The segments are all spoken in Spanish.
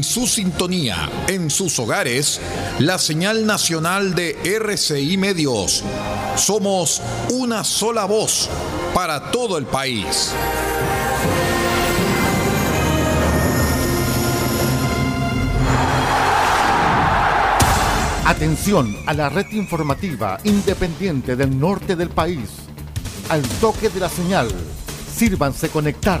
en su sintonía, en sus hogares, la señal nacional de RCI Medios. Somos una sola voz para todo el país. Atención a la red informativa independiente del norte del país. Al toque de la señal, sírvanse conectar.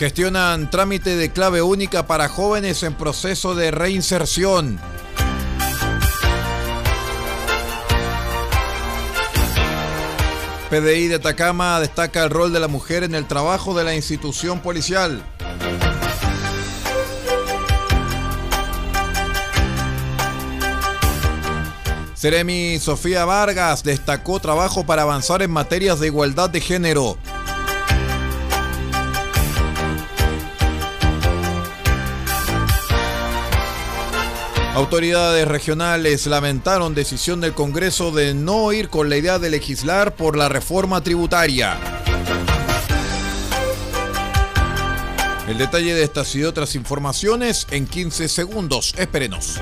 Gestionan trámite de clave única para jóvenes en proceso de reinserción. PDI de Atacama destaca el rol de la mujer en el trabajo de la institución policial. Seremi Sofía Vargas destacó trabajo para avanzar en materias de igualdad de género. Autoridades regionales lamentaron decisión del Congreso de no ir con la idea de legislar por la reforma tributaria. El detalle de estas y otras informaciones en 15 segundos. Espérenos.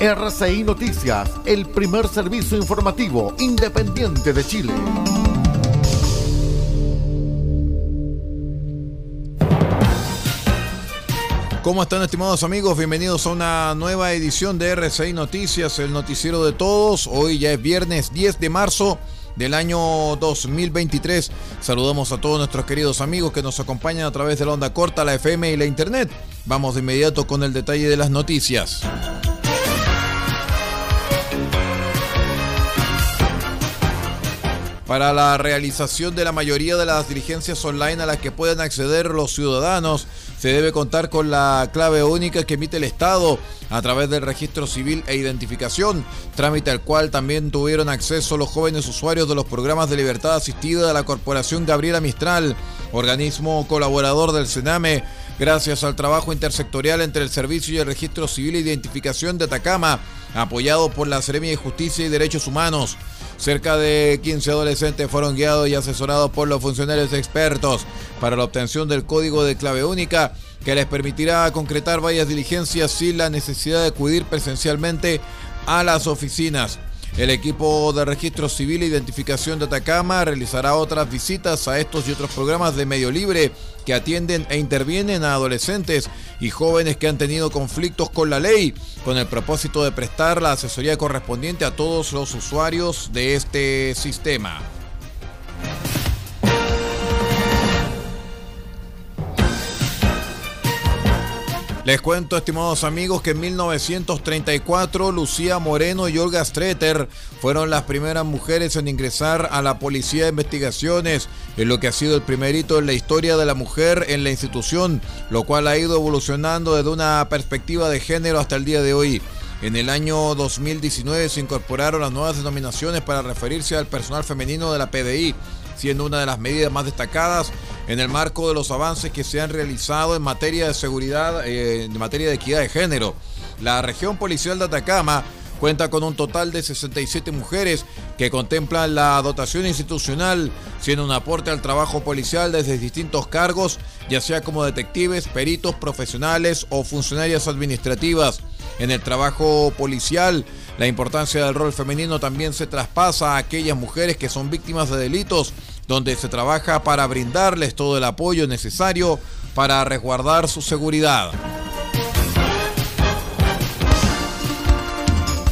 RCI Noticias, el primer servicio informativo independiente de Chile. ¿Cómo están estimados amigos? Bienvenidos a una nueva edición de RCI Noticias, el noticiero de todos. Hoy ya es viernes 10 de marzo del año 2023. Saludamos a todos nuestros queridos amigos que nos acompañan a través de la onda corta, la FM y la Internet. Vamos de inmediato con el detalle de las noticias. Para la realización de la mayoría de las diligencias online a las que pueden acceder los ciudadanos, se debe contar con la clave única que emite el Estado a través del registro civil e identificación, trámite al cual también tuvieron acceso los jóvenes usuarios de los programas de libertad asistida de la Corporación Gabriela Mistral, organismo colaborador del Sename, gracias al trabajo intersectorial entre el Servicio y el Registro Civil e Identificación de Atacama, apoyado por la Seremia de Justicia y Derechos Humanos. Cerca de 15 adolescentes fueron guiados y asesorados por los funcionarios expertos para la obtención del código de clave única que les permitirá concretar varias diligencias sin la necesidad de acudir presencialmente a las oficinas. El equipo de registro civil e identificación de Atacama realizará otras visitas a estos y otros programas de medio libre que atienden e intervienen a adolescentes y jóvenes que han tenido conflictos con la ley, con el propósito de prestar la asesoría correspondiente a todos los usuarios de este sistema. Les cuento, estimados amigos, que en 1934 Lucía Moreno y Olga Streeter fueron las primeras mujeres en ingresar a la Policía de Investigaciones, en lo que ha sido el primer hito en la historia de la mujer en la institución, lo cual ha ido evolucionando desde una perspectiva de género hasta el día de hoy. En el año 2019 se incorporaron las nuevas denominaciones para referirse al personal femenino de la PDI, siendo una de las medidas más destacadas en el marco de los avances que se han realizado en materia de seguridad, eh, en materia de equidad de género. La región policial de Atacama cuenta con un total de 67 mujeres que contemplan la dotación institucional, siendo un aporte al trabajo policial desde distintos cargos, ya sea como detectives, peritos, profesionales o funcionarias administrativas. En el trabajo policial, la importancia del rol femenino también se traspasa a aquellas mujeres que son víctimas de delitos donde se trabaja para brindarles todo el apoyo necesario para resguardar su seguridad.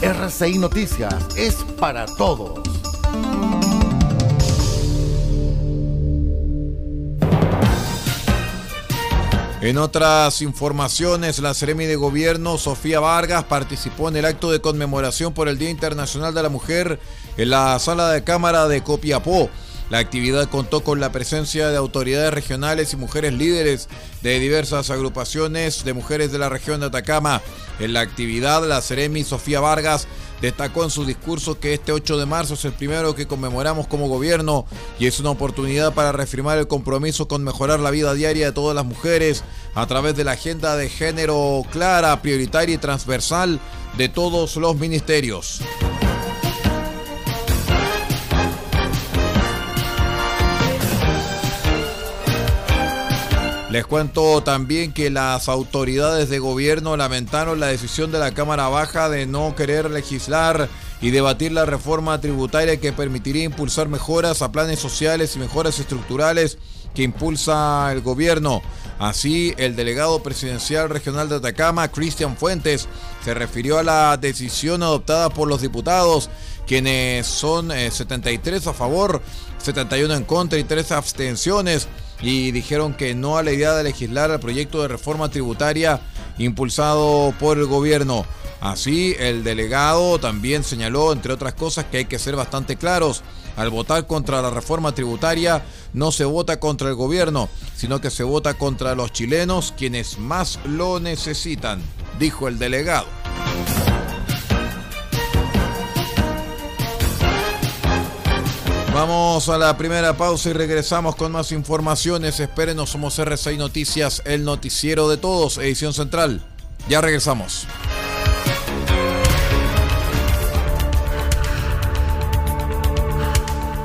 RCI Noticias es para todos. En otras informaciones, la Seremi de Gobierno, Sofía Vargas, participó en el acto de conmemoración por el Día Internacional de la Mujer en la sala de Cámara de Copiapó. La actividad contó con la presencia de autoridades regionales y mujeres líderes de diversas agrupaciones de mujeres de la región de Atacama. En la actividad, la Seremi Sofía Vargas destacó en su discurso que este 8 de marzo es el primero que conmemoramos como gobierno y es una oportunidad para reafirmar el compromiso con mejorar la vida diaria de todas las mujeres a través de la agenda de género clara, prioritaria y transversal de todos los ministerios. Les cuento también que las autoridades de gobierno lamentaron la decisión de la Cámara Baja de no querer legislar y debatir la reforma tributaria que permitiría impulsar mejoras a planes sociales y mejoras estructurales que impulsa el gobierno. Así, el delegado presidencial regional de Atacama, Cristian Fuentes, se refirió a la decisión adoptada por los diputados, quienes son 73 eh, a favor, 71 en contra y 3 abstenciones y dijeron que no a la idea de legislar el proyecto de reforma tributaria impulsado por el gobierno. Así, el delegado también señaló, entre otras cosas, que hay que ser bastante claros. Al votar contra la reforma tributaria, no se vota contra el gobierno, sino que se vota contra los chilenos, quienes más lo necesitan, dijo el delegado. Vamos a la primera pausa y regresamos con más informaciones. Espérenos, somos R6 Noticias, el noticiero de todos, edición central. Ya regresamos.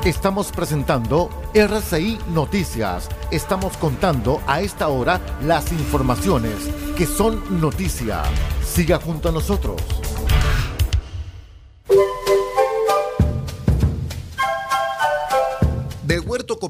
Estamos presentando RCI Noticias. Estamos contando a esta hora las informaciones que son noticia. Siga junto a nosotros.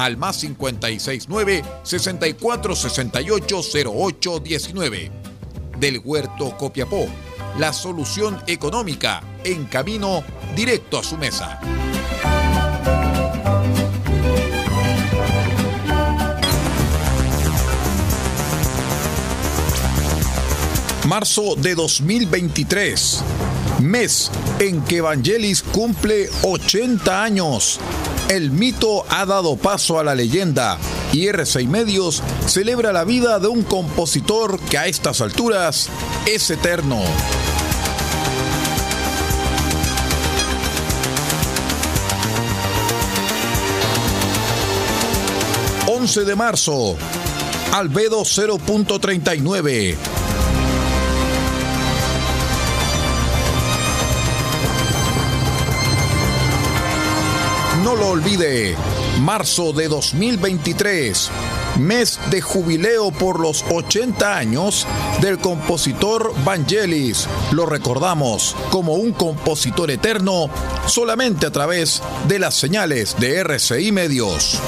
al más 569 64 68 08 19. Del Huerto Copiapó, la solución económica en camino directo a su mesa. Marzo de 2023, mes en que Evangelis cumple 80 años el mito ha dado paso a la leyenda y R6 Medios celebra la vida de un compositor que a estas alturas es eterno. ...11 de marzo... ...Albedo 0.39... olvide, marzo de 2023, mes de jubileo por los 80 años del compositor Vangelis. Lo recordamos como un compositor eterno solamente a través de las señales de RCI Medios.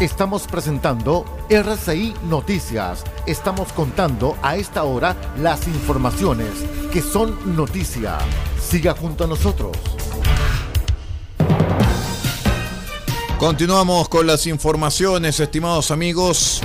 Estamos presentando RCI Noticias. Estamos contando a esta hora las informaciones que son noticia. Siga junto a nosotros. Continuamos con las informaciones, estimados amigos.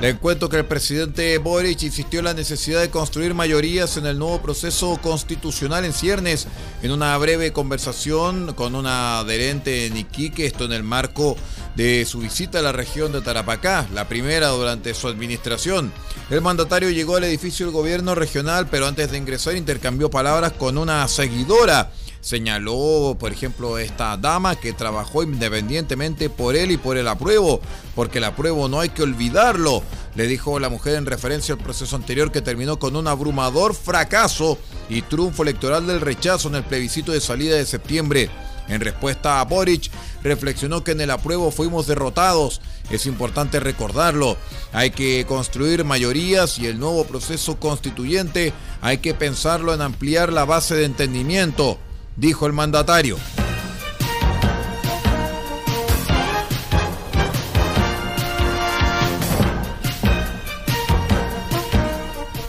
Le cuento que el presidente Boric insistió en la necesidad de construir mayorías en el nuevo proceso constitucional en ciernes en una breve conversación con una adherente en Iquique, esto en el marco de su visita a la región de Tarapacá, la primera durante su administración. El mandatario llegó al edificio del gobierno regional, pero antes de ingresar intercambió palabras con una seguidora Señaló, por ejemplo, esta dama que trabajó independientemente por él y por el apruebo, porque el apruebo no hay que olvidarlo, le dijo la mujer en referencia al proceso anterior que terminó con un abrumador fracaso y triunfo electoral del rechazo en el plebiscito de salida de septiembre. En respuesta a Boric, reflexionó que en el apruebo fuimos derrotados. Es importante recordarlo. Hay que construir mayorías y el nuevo proceso constituyente hay que pensarlo en ampliar la base de entendimiento, dijo el mandatario.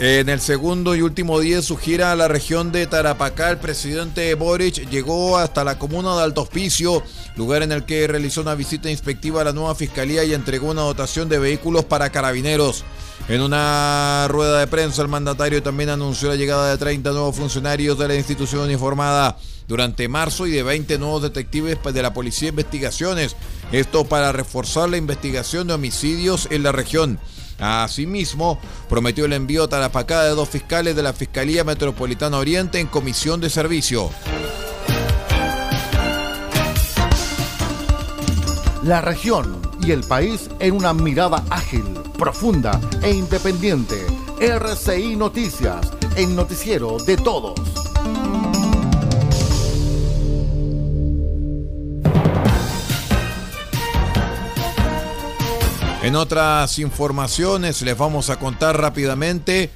En el segundo y último día de su gira a la región de Tarapacá, el presidente Boric llegó hasta la comuna de Alto Hospicio, lugar en el que realizó una visita inspectiva a la nueva fiscalía y entregó una dotación de vehículos para carabineros. En una rueda de prensa, el mandatario también anunció la llegada de 30 nuevos funcionarios de la institución uniformada durante marzo y de 20 nuevos detectives de la Policía de Investigaciones. Esto para reforzar la investigación de homicidios en la región. Asimismo, prometió el envío a Tarapacá de dos fiscales de la Fiscalía Metropolitana Oriente en comisión de servicio. La región y el país en una mirada ágil, profunda e independiente. RCI Noticias, el noticiero de todos. En otras informaciones les vamos a contar rápidamente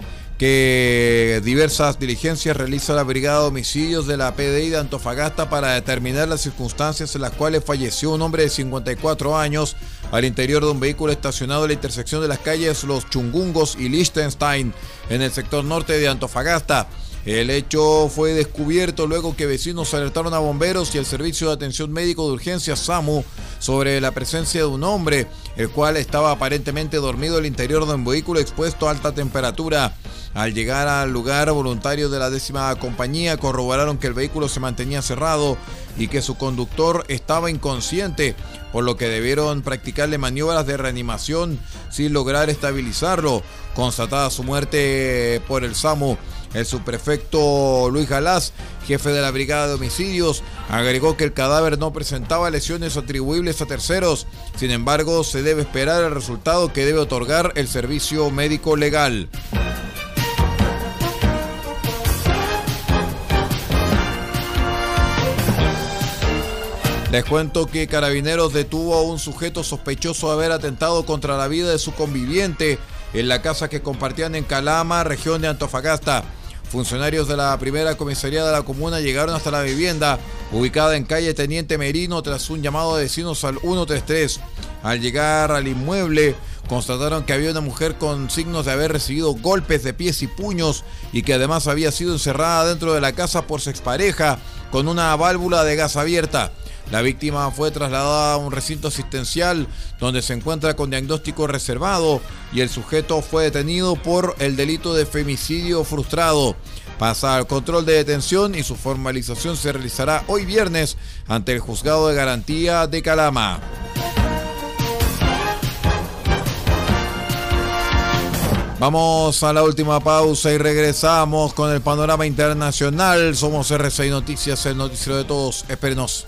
que diversas diligencias realiza la Brigada de Homicidios de la PDI de Antofagasta para determinar las circunstancias en las cuales falleció un hombre de 54 años al interior de un vehículo estacionado en la intersección de las calles Los Chungungos y Liechtenstein en el sector norte de Antofagasta. El hecho fue descubierto luego que vecinos alertaron a bomberos y el Servicio de Atención Médico de Urgencia SAMU sobre la presencia de un hombre, el cual estaba aparentemente dormido el interior de un vehículo expuesto a alta temperatura. Al llegar al lugar, voluntarios de la décima compañía corroboraron que el vehículo se mantenía cerrado y que su conductor estaba inconsciente, por lo que debieron practicarle maniobras de reanimación sin lograr estabilizarlo. Constatada su muerte por el SAMU, el subprefecto Luis Galás, jefe de la Brigada de Homicidios, agregó que el cadáver no presentaba lesiones atribuibles a terceros. Sin embargo, se debe esperar el resultado que debe otorgar el servicio médico legal. Les cuento que Carabineros detuvo a un sujeto sospechoso de haber atentado contra la vida de su conviviente en la casa que compartían en Calama, región de Antofagasta. Funcionarios de la primera comisaría de la comuna llegaron hasta la vivienda, ubicada en calle Teniente Merino, tras un llamado de vecinos al 133. Al llegar al inmueble, constataron que había una mujer con signos de haber recibido golpes de pies y puños y que además había sido encerrada dentro de la casa por su expareja con una válvula de gas abierta. La víctima fue trasladada a un recinto asistencial donde se encuentra con diagnóstico reservado y el sujeto fue detenido por el delito de femicidio frustrado. Pasa al control de detención y su formalización se realizará hoy viernes ante el juzgado de garantía de Calama. Vamos a la última pausa y regresamos con el panorama internacional. Somos RCI Noticias, el noticiero de todos. Espérenos.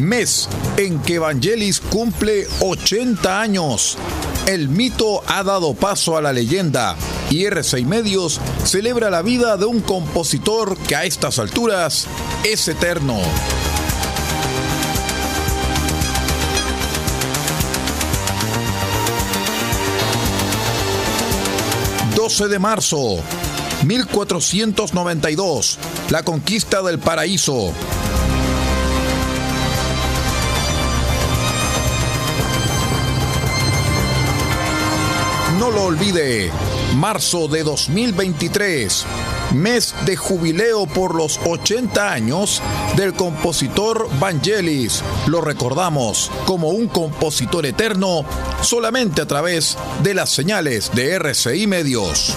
mes en que Vangelis cumple 80 años. El mito ha dado paso a la leyenda y R6 Medios celebra la vida de un compositor que a estas alturas es eterno. ...12 de marzo... ...1492... ...la conquista del paraíso... No lo olvide, marzo de 2023, mes de jubileo por los 80 años del compositor Vangelis. Lo recordamos como un compositor eterno solamente a través de las señales de RCI Medios.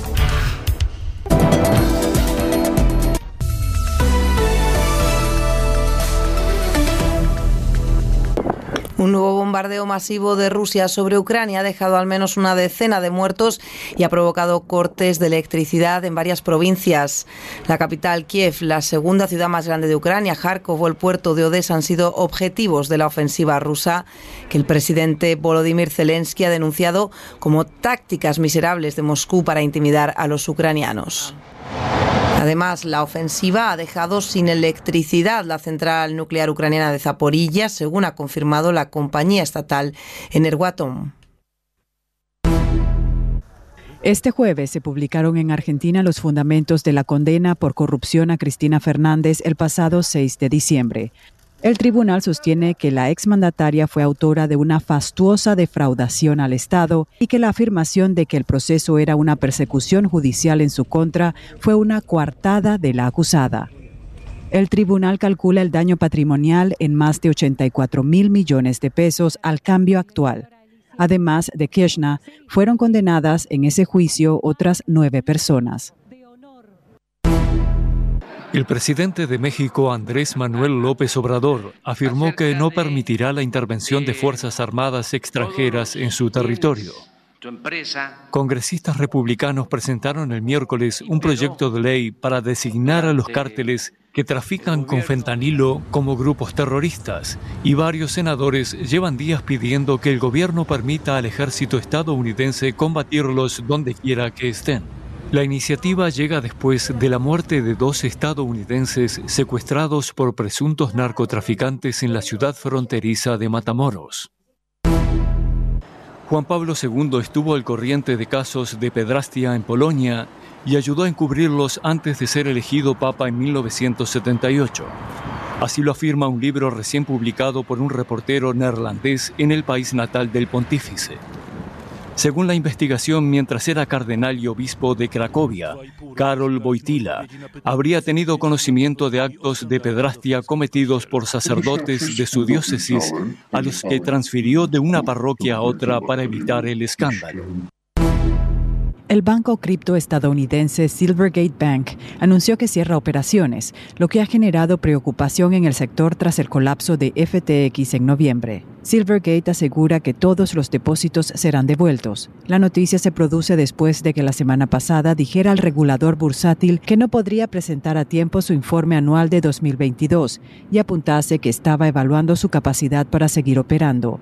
Un nuevo bombardeo masivo de Rusia sobre Ucrania ha dejado al menos una decena de muertos y ha provocado cortes de electricidad en varias provincias. La capital, Kiev, la segunda ciudad más grande de Ucrania, Kharkov o el puerto de Odessa han sido objetivos de la ofensiva rusa que el presidente Volodymyr Zelensky ha denunciado como tácticas miserables de Moscú para intimidar a los ucranianos. Además, la ofensiva ha dejado sin electricidad la central nuclear ucraniana de Zaporilla, según ha confirmado la compañía estatal Energoatom. Este jueves se publicaron en Argentina los fundamentos de la condena por corrupción a Cristina Fernández el pasado 6 de diciembre. El tribunal sostiene que la exmandataria fue autora de una fastuosa defraudación al Estado y que la afirmación de que el proceso era una persecución judicial en su contra fue una coartada de la acusada. El tribunal calcula el daño patrimonial en más de 84 mil millones de pesos al cambio actual. Además de Kirchner, fueron condenadas en ese juicio otras nueve personas. El presidente de México, Andrés Manuel López Obrador, afirmó que no permitirá la intervención de Fuerzas Armadas extranjeras en su territorio. Congresistas republicanos presentaron el miércoles un proyecto de ley para designar a los cárteles que trafican con fentanilo como grupos terroristas y varios senadores llevan días pidiendo que el gobierno permita al ejército estadounidense combatirlos donde quiera que estén. La iniciativa llega después de la muerte de dos estadounidenses secuestrados por presuntos narcotraficantes en la ciudad fronteriza de Matamoros. Juan Pablo II estuvo al corriente de casos de pedrastia en Polonia y ayudó a encubrirlos antes de ser elegido papa en 1978. Así lo afirma un libro recién publicado por un reportero neerlandés en el país natal del pontífice. Según la investigación, mientras era cardenal y obispo de Cracovia, Karol Wojtyla habría tenido conocimiento de actos de pedrastia cometidos por sacerdotes de su diócesis a los que transfirió de una parroquia a otra para evitar el escándalo. El banco cripto estadounidense Silvergate Bank anunció que cierra operaciones, lo que ha generado preocupación en el sector tras el colapso de FTX en noviembre. Silvergate asegura que todos los depósitos serán devueltos. La noticia se produce después de que la semana pasada dijera al regulador bursátil que no podría presentar a tiempo su informe anual de 2022 y apuntase que estaba evaluando su capacidad para seguir operando.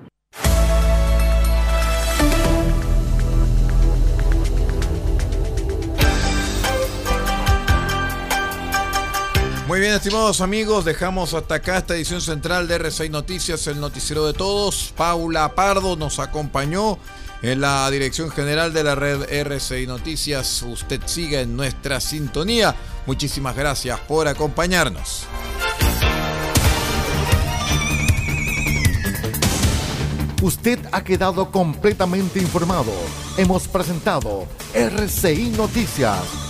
Muy bien, estimados amigos, dejamos hasta acá esta edición central de R6 Noticias, el noticiero de todos. Paula Pardo nos acompañó en la dirección general de la red R6 Noticias. Usted sigue en nuestra sintonía. Muchísimas gracias por acompañarnos. Usted ha quedado completamente informado. Hemos presentado RCI Noticias